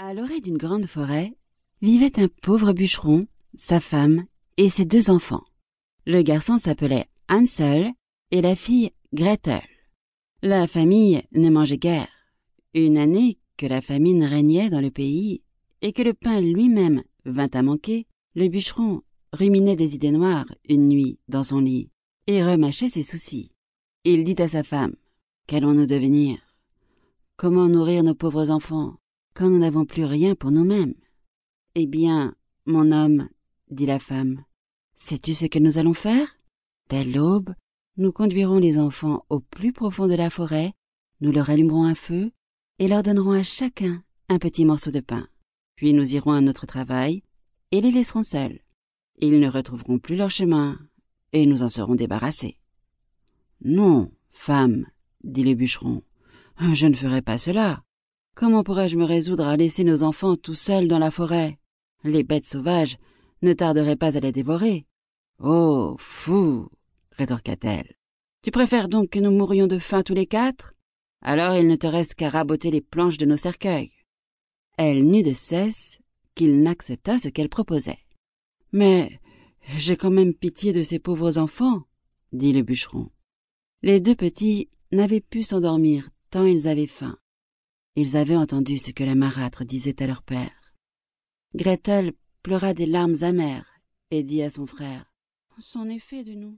À l'orée d'une grande forêt vivait un pauvre bûcheron, sa femme et ses deux enfants. Le garçon s'appelait Hansel et la fille Gretel. La famille ne mangeait guère. Une année que la famine régnait dans le pays et que le pain lui-même vint à manquer, le bûcheron ruminait des idées noires une nuit dans son lit et remâchait ses soucis. Il dit à sa femme Qu'allons-nous devenir? Comment nourrir nos pauvres enfants? Quand nous n'avons plus rien pour nous-mêmes Eh bien, mon homme, dit la femme, sais-tu ce que nous allons faire? Dès l'aube, nous conduirons les enfants au plus profond de la forêt, nous leur allumerons un feu et leur donnerons à chacun un petit morceau de pain. Puis nous irons à notre travail et les laisserons seuls. Ils ne retrouveront plus leur chemin et nous en serons débarrassés. Non, femme, dit le bûcheron, je ne ferai pas cela. Comment pourrais-je me résoudre à laisser nos enfants tout seuls dans la forêt? Les bêtes sauvages ne tarderaient pas à les dévorer. Oh, fou rétorqua-t-elle. Tu préfères donc que nous mourions de faim tous les quatre? Alors il ne te reste qu'à raboter les planches de nos cercueils. Elle n'eut de cesse qu'il n'accepta ce qu'elle proposait. Mais j'ai quand même pitié de ces pauvres enfants, dit le bûcheron. Les deux petits n'avaient pu s'endormir tant ils avaient faim. Ils avaient entendu ce que la marâtre disait à leur père. Gretel pleura des larmes amères et dit à son frère C'en est fait de nous.